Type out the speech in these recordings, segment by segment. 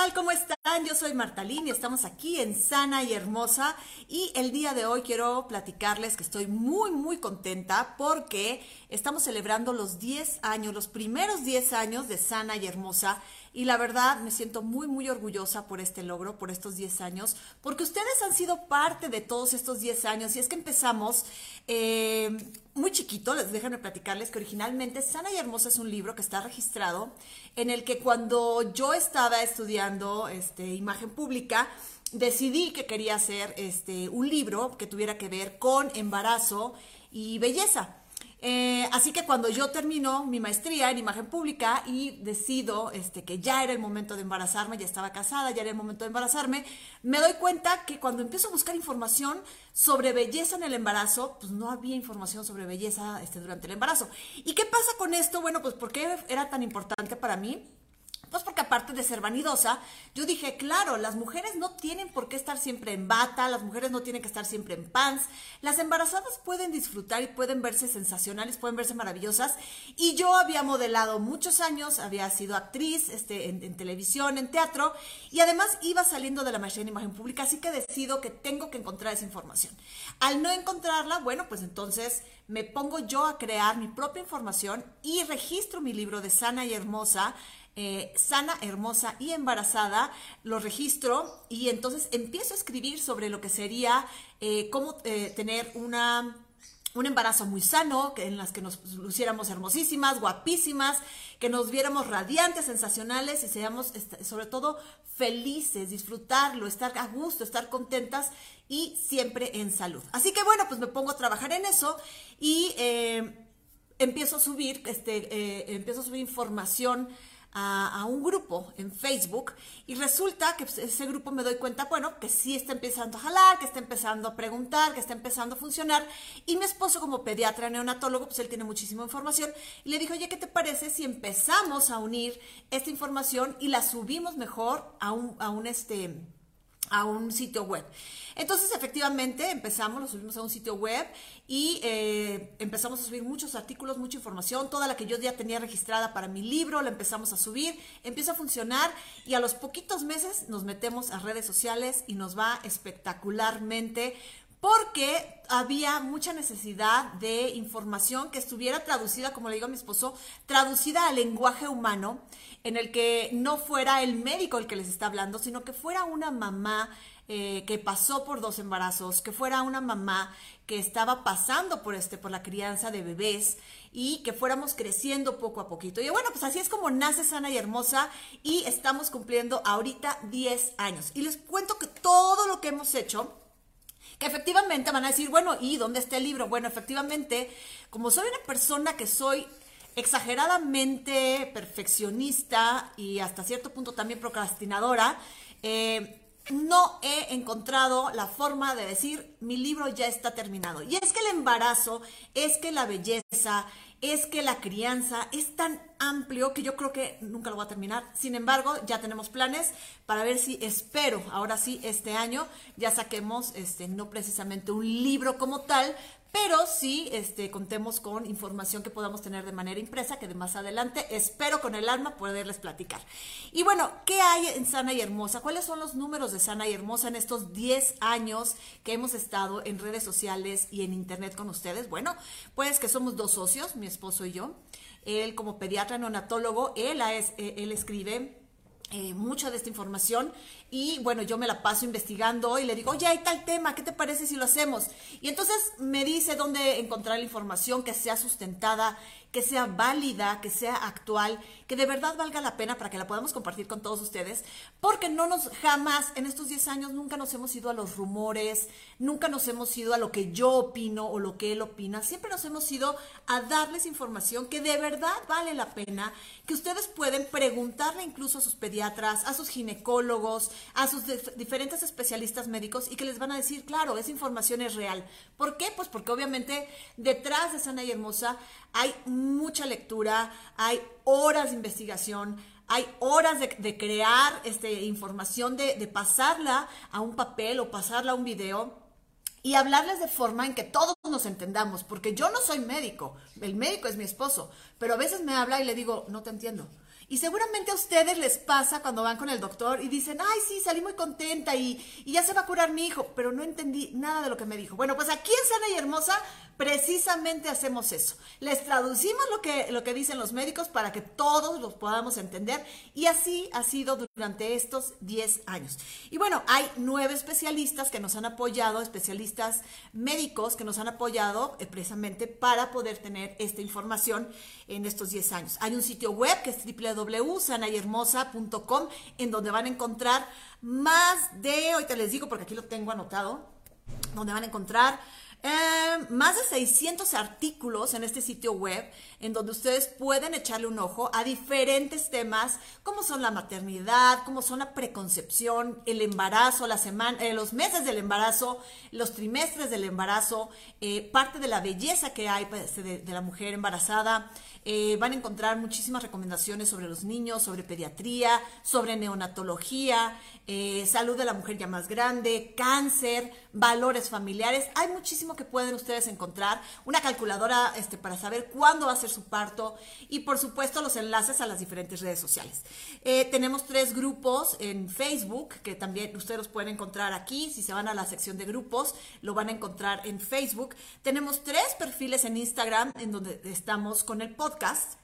tal? ¿Cómo están? Yo soy Martalín y estamos aquí en Sana y Hermosa y el día de hoy quiero platicarles que estoy muy muy contenta porque estamos celebrando los 10 años, los primeros 10 años de Sana y Hermosa y la verdad me siento muy muy orgullosa por este logro, por estos 10 años, porque ustedes han sido parte de todos estos 10 años y es que empezamos eh, muy chiquito, les déjenme platicarles que originalmente Sana y Hermosa es un libro que está registrado en el que cuando yo estaba estudiando este, imagen pública, decidí que quería hacer este, un libro que tuviera que ver con embarazo y belleza. Eh, así que cuando yo termino mi maestría en imagen pública y decido este, que ya era el momento de embarazarme, ya estaba casada, ya era el momento de embarazarme, me doy cuenta que cuando empiezo a buscar información sobre belleza en el embarazo, pues no había información sobre belleza este, durante el embarazo. ¿Y qué pasa con esto? Bueno, pues ¿por qué era tan importante para mí? Pues porque aparte de ser vanidosa, yo dije, claro, las mujeres no tienen por qué estar siempre en bata, las mujeres no tienen que estar siempre en pants, las embarazadas pueden disfrutar y pueden verse sensacionales, pueden verse maravillosas. Y yo había modelado muchos años, había sido actriz este, en, televisión, en teatro, y además iba saliendo de la maestría en imagen pública, así que decido que tengo que encontrar esa información. Al no encontrarla, bueno, pues entonces me pongo yo a crear mi propia información y registro mi libro de Sana y Hermosa eh, sana, hermosa y embarazada, lo registro y entonces empiezo a escribir sobre lo que sería eh, cómo eh, tener una un embarazo muy sano, en las que nos luciéramos hermosísimas, guapísimas, que nos viéramos radiantes, sensacionales y seamos este, sobre todo felices, disfrutarlo, estar a gusto, estar contentas y siempre en salud. Así que bueno, pues me pongo a trabajar en eso y empiezo a subir, este, empiezo a subir información a, un grupo en Facebook y resulta que pues, ese grupo me doy cuenta, bueno, que sí está empezando a jalar, que está empezando a preguntar, que está empezando a funcionar. Y mi esposo como pediatra neonatólogo, pues él tiene muchísima información y le dijo, oye, ¿qué te parece si empezamos a unir esta información y la subimos mejor a un, a un este a un sitio web. Entonces, efectivamente, empezamos, lo subimos a un sitio web y eh, empezamos a subir muchos artículos, mucha información, toda la que yo ya tenía registrada para mi libro, la empezamos a subir, empieza a funcionar y a los poquitos meses nos metemos a redes sociales y nos va espectacularmente porque había mucha necesidad de información que estuviera traducida, como le digo a mi esposo, traducida al lenguaje humano, en el que no fuera el médico el que les está hablando, sino que fuera una mamá eh, que pasó por dos embarazos, que fuera una mamá que estaba pasando por este, por la crianza de bebés y que fuéramos creciendo poco a poquito. Y bueno, pues así es como nace sana y hermosa y estamos cumpliendo ahorita 10 años. Y les cuento que todo lo que hemos hecho que efectivamente van a decir, bueno, ¿y dónde está el libro? Bueno, efectivamente, como soy una persona que soy exageradamente perfeccionista y hasta cierto punto también procrastinadora, eh, no he encontrado la forma de decir mi libro ya está terminado. Y es que el embarazo, es que la belleza, es que la crianza es tan amplio que yo creo que nunca lo voy a terminar. Sin embargo, ya tenemos planes para ver si espero, ahora sí, este año ya saquemos, este, no precisamente un libro como tal, pero sí este, contemos con información que podamos tener de manera impresa, que de más adelante espero con el alma poderles platicar. Y bueno, ¿qué hay en Sana y Hermosa? ¿Cuáles son los números de Sana y Hermosa en estos 10 años que hemos estado en redes sociales y en internet con ustedes? Bueno, pues que somos dos socios, mi esposo y yo. Él como pediatra neonatólogo, él, eh, él escribe eh, mucha de esta información y bueno, yo me la paso investigando y le digo, oye, hay tal tema, ¿qué te parece si lo hacemos? Y entonces me dice dónde encontrar la información que sea sustentada, que sea válida, que sea actual, que de verdad valga la pena para que la podamos compartir con todos ustedes, porque no nos jamás en estos 10 años nunca nos hemos ido a los rumores, nunca nos hemos ido a lo que yo opino o lo que él opina, siempre nos hemos ido a darles información que de verdad vale la pena, que ustedes pueden preguntarle incluso a sus pediatras, a sus ginecólogos, a sus diferentes especialistas médicos y que les van a decir, claro, esa información es real. ¿Por qué? Pues porque obviamente detrás de Sana y Hermosa hay mucha lectura, hay horas de investigación, hay horas de, crear este, información, de, de pasarla a un papel o pasarla a un video y hablarles de forma en que todos nos entendamos, porque yo no soy médico, el médico es mi esposo, pero a veces me habla y le digo, no te entiendo. Y seguramente a ustedes les pasa cuando van con el doctor y dicen, ay, sí, salí muy contenta y, y ya se va a curar mi hijo, pero no entendí nada de lo que me dijo. Bueno, pues aquí en Sana y Hermosa precisamente hacemos eso. Les traducimos lo que, lo que dicen los médicos para que todos los podamos entender y así ha sido durante estos 10 años. Y bueno, hay nueve especialistas que nos han apoyado, especialistas médicos que nos han apoyado eh, precisamente para poder tener esta información en estos 10 años. Hay un sitio web que es www.sanayhermosa.com en donde van a encontrar más de, ahorita les digo porque aquí lo tengo anotado, donde van a encontrar eh, más de 600 artículos en este sitio web en donde ustedes pueden echarle un ojo a diferentes temas como son la maternidad, como son la preconcepción, el embarazo, la semana, eh, los meses del embarazo, los trimestres del embarazo, eh, parte de la belleza que hay pues, de, la mujer embarazada. van a encontrar muchísimas recomendaciones sobre los niños, sobre pediatría, sobre neonatología, salud de la mujer ya más grande, cáncer, valores familiares. Hay muchísimas que pueden ustedes encontrar, una calculadora este, para saber cuándo va a ser su parto y por supuesto los enlaces a las diferentes redes sociales. Eh, tenemos tres grupos en Facebook que también ustedes los pueden encontrar aquí, si se van a la sección de grupos, lo van a encontrar en Facebook. Tenemos tres perfiles en Instagram en donde estamos con el podcast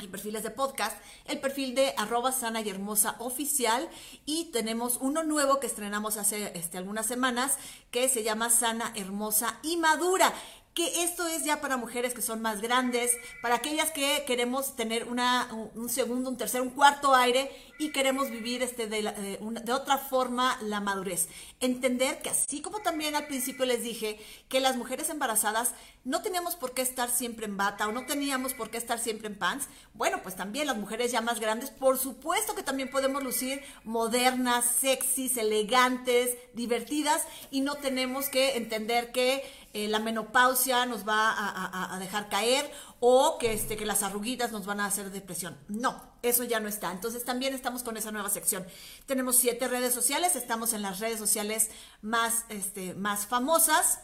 hay perfiles de podcast, el perfil de arroba sana y hermosa oficial y tenemos uno nuevo que estrenamos hace este, algunas semanas que se llama sana, hermosa y madura que esto es ya para mujeres que son más grandes, para aquellas que queremos tener un segundo, un tercer, un cuarto aire y queremos vivir este de, de, otra forma la madurez. Entender que así como también al principio les dije que las mujeres embarazadas no teníamos por qué estar siempre en bata o no teníamos por qué estar siempre en pants, bueno, pues también las mujeres ya más grandes, por supuesto que también podemos lucir modernas, sexys, elegantes, divertidas y no tenemos que entender que eh, la menopausia nos va a, dejar caer o que, este, que las arruguitas nos van a hacer depresión. No, eso ya no está. Entonces también estamos con esa nueva sección. Tenemos siete redes sociales, estamos en las redes sociales más, este, más famosas.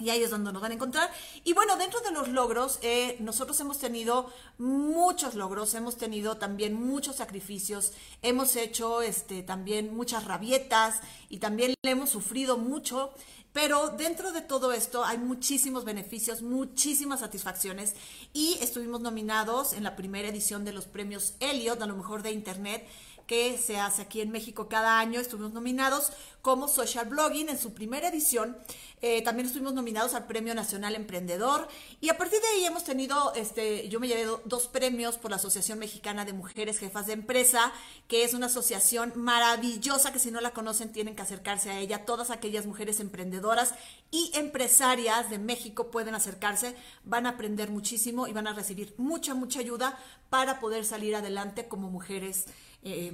Y ahí es donde nos van a encontrar. Y bueno, dentro de los logros, eh, nosotros hemos tenido muchos logros, hemos tenido también muchos sacrificios, hemos hecho este, también muchas rabietas y también le hemos sufrido mucho. Pero dentro de todo esto hay muchísimos beneficios, muchísimas satisfacciones y estuvimos nominados en la primera edición de los premios Elliot, a lo mejor de Internet, que se hace aquí en México cada año. Estuvimos nominados como Social Blogging en su primera edición. Eh, también estuvimos nominados al Premio Nacional Emprendedor. Y a partir de ahí hemos tenido, este, yo me llevé dos premios por la Asociación Mexicana de Mujeres Jefas de Empresa, que es una asociación maravillosa que si no la conocen tienen que acercarse a ella. Todas aquellas mujeres emprendedoras y empresarias de México pueden acercarse, van a aprender muchísimo y van a recibir mucha, mucha ayuda para poder salir adelante como mujeres eh,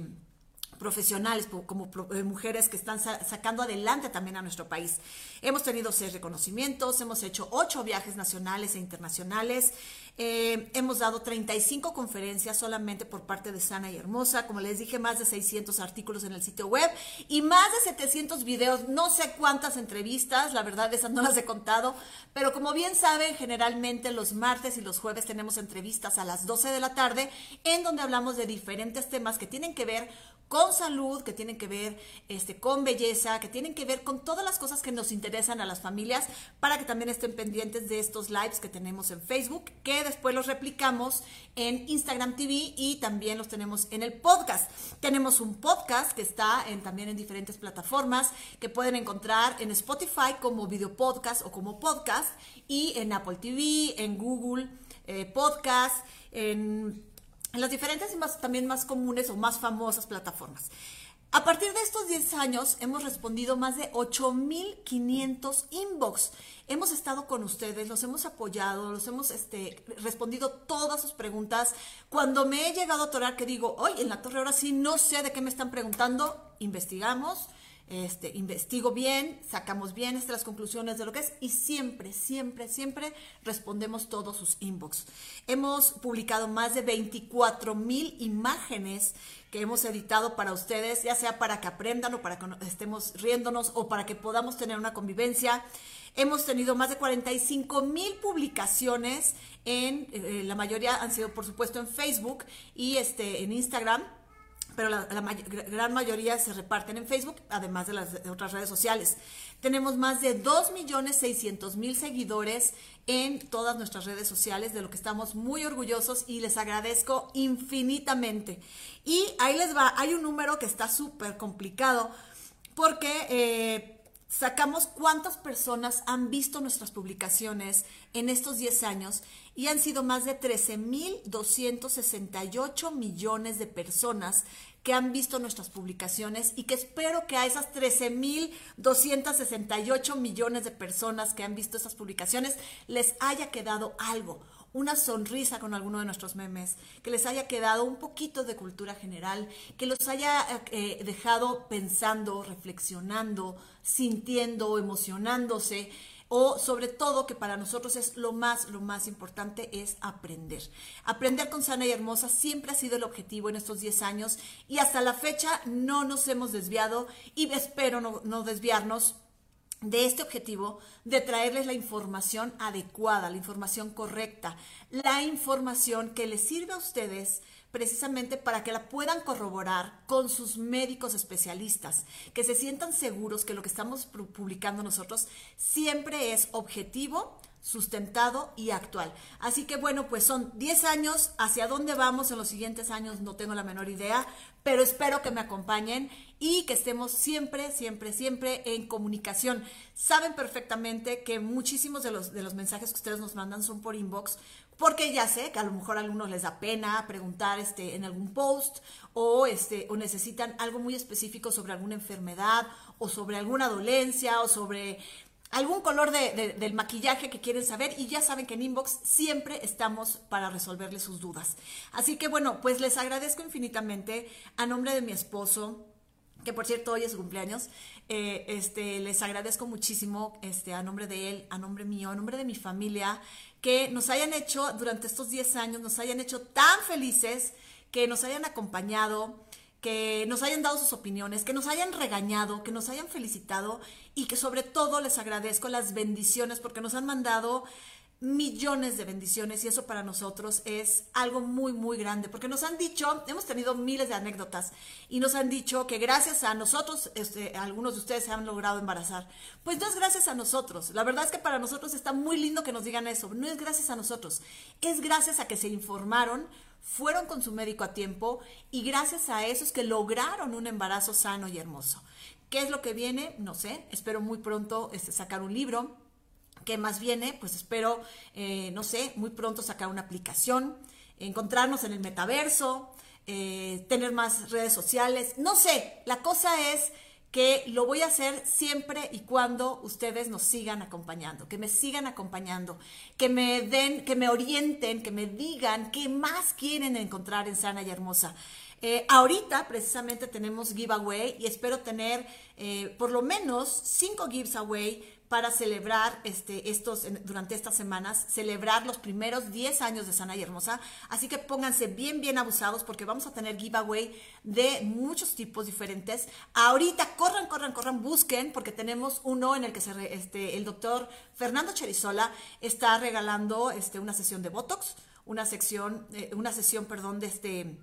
profesionales, como eh, mujeres que están sacando adelante también a nuestro país. Hemos tenido seis reconocimientos, hemos hecho ocho viajes nacionales e internacionales, eh, hemos dado 35 conferencias solamente por parte de Sana y Hermosa, como les dije, más de 600 artículos en el sitio web y más de 700 videos, no sé cuántas entrevistas, la verdad esas no las he contado, pero como bien saben, generalmente los martes y los jueves tenemos entrevistas a las 12 de la tarde en donde hablamos de diferentes temas que tienen que ver con salud, que tienen que ver este, con belleza, que tienen que ver con todas las cosas que nos interesan a las familias, para que también estén pendientes de estos lives que tenemos en Facebook, que después los replicamos en Instagram TV y también los tenemos en el podcast. Tenemos un podcast que está en, también en diferentes plataformas, que pueden encontrar en Spotify como video podcast o como podcast, y en Apple TV, en Google eh, Podcast, en en las diferentes y más, también más comunes o más famosas plataformas. A partir de estos 10 años hemos respondido más de 8.500 inbox. Hemos estado con ustedes, los hemos apoyado, los hemos este, respondido todas sus preguntas. Cuando me he llegado a atorar que digo, hoy en la torre ahora sí no sé de qué me están preguntando, investigamos, este, investigo bien, sacamos bien estas conclusiones de lo que es y siempre, siempre, siempre respondemos todos sus inbox. Hemos publicado más de 24 mil imágenes que hemos editado para ustedes, ya sea para que aprendan o para que estemos riéndonos o para que podamos tener una convivencia. Hemos tenido más de 45 mil publicaciones en, eh, la mayoría han sido por supuesto en Facebook y este, en Instagram pero la, gran mayoría se reparten en Facebook, además de las otras redes sociales. Tenemos más de 2.600.000 seguidores en todas nuestras redes sociales, de lo que estamos muy orgullosos y les agradezco infinitamente. Y ahí les va, hay un número que está súper complicado porque... Eh, sacamos cuántas personas han visto nuestras publicaciones en estos 10 años y han sido más de 13.268 millones de personas que han visto nuestras publicaciones y que espero que a esas 13.268 millones de personas que han visto esas publicaciones les haya quedado algo, una sonrisa con alguno de nuestros memes, que les haya quedado un poquito de cultura general, que los haya eh, dejado pensando, reflexionando, sintiendo, emocionándose o sobre todo que para nosotros es lo más, lo más importante es aprender. Aprender con sana y hermosa siempre ha sido el objetivo en estos 10 años y hasta la fecha no nos hemos desviado y espero no desviarnos de este objetivo de traerles la información adecuada, la información correcta, la información que les sirve a ustedes precisamente para que la puedan corroborar con sus médicos especialistas, que se sientan seguros que lo que estamos publicando nosotros siempre es objetivo, sustentado y actual. Así que bueno, pues son 10 años, hacia dónde vamos en los siguientes años no tengo la menor idea, pero espero que me acompañen y que estemos siempre, siempre, siempre en comunicación. Saben perfectamente que muchísimos de los, de los mensajes que ustedes nos mandan son por inbox, porque ya sé que a lo mejor a algunos les da pena preguntar este, en algún post o, este, o necesitan algo muy específico sobre alguna enfermedad o sobre alguna dolencia o sobre algún color del maquillaje que quieren saber y ya saben que en Inbox siempre estamos para resolverles sus dudas. Así que bueno, pues les agradezco infinitamente a nombre de mi esposo, que por cierto hoy es su cumpleaños, eh, este, les agradezco muchísimo este, a nombre de él, a nombre mío, a nombre de mi familia, que nos hayan hecho durante estos 10 años, nos hayan hecho tan felices, que nos hayan acompañado, que nos hayan dado sus opiniones, que nos hayan regañado, que nos hayan felicitado y que sobre todo les agradezco las bendiciones porque nos han mandado millones de bendiciones y eso para nosotros es algo muy, muy grande, porque nos han dicho, hemos tenido miles de anécdotas y nos han dicho que gracias a nosotros, este, algunos de ustedes se han logrado embarazar. Pues no es gracias a nosotros, la verdad es que para nosotros está muy lindo que nos digan eso, no es gracias a nosotros, es gracias a que se informaron, fueron con su médico a tiempo y gracias a eso es que lograron un embarazo sano y hermoso. ¿Qué es lo que viene? No sé, espero muy pronto este, sacar un libro. ¿Qué más viene? Pues espero, eh, no sé, muy pronto sacar una aplicación, encontrarnos en el metaverso, eh, tener más redes sociales, no sé, la cosa es que lo voy a hacer siempre y cuando ustedes nos sigan acompañando, que me sigan acompañando, que me den, que me orienten, que me digan qué más quieren encontrar en Sana y Hermosa. Eh, ahorita precisamente tenemos giveaway y espero tener eh, por lo menos cinco giveaway para celebrar este, estos, durante estas semanas, celebrar los primeros 10 años de Sana y Hermosa. Así que pónganse bien, bien abusados porque vamos a tener giveaway de muchos tipos diferentes. Ahorita corran, corran, corran, busquen porque tenemos uno en el que se este, el doctor Fernando Cherizola está regalando este, una sesión de Botox, una sección, eh, una sesión, perdón, de este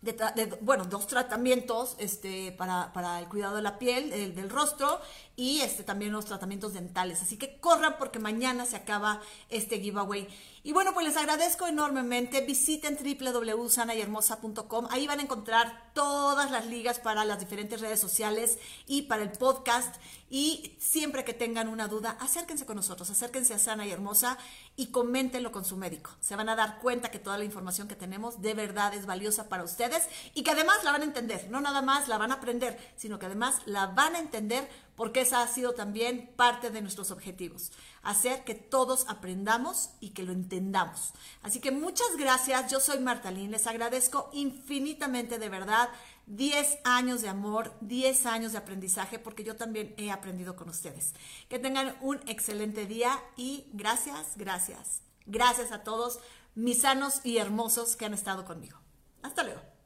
de, bueno, dos tratamientos este, para, para, el cuidado de la piel, del rostro y este, también los tratamientos dentales. Así que corran porque mañana se acaba este giveaway. Y bueno, pues les agradezco enormemente. Visiten www.sanayhermosa.com. Ahí van a encontrar todas las ligas para las diferentes redes sociales y para el podcast. Y siempre que tengan una duda, acérquense con nosotros, acérquense a Sana y Hermosa y coméntenlo con su médico. Se van a dar cuenta que toda la información que tenemos de verdad es valiosa para ustedes y que además la van a entender. No nada más la van a aprender, sino que además la van a entender porque esa ha sido también parte de nuestros objetivos, hacer que todos aprendamos y que lo entendamos. Así que muchas gracias, yo soy Martalín, les agradezco infinitamente de verdad 10 años de amor, 10 años de aprendizaje, porque yo también he aprendido con ustedes. Que tengan un excelente día y gracias, gracias, gracias a todos mis sanos y hermosos que han estado conmigo. Hasta luego.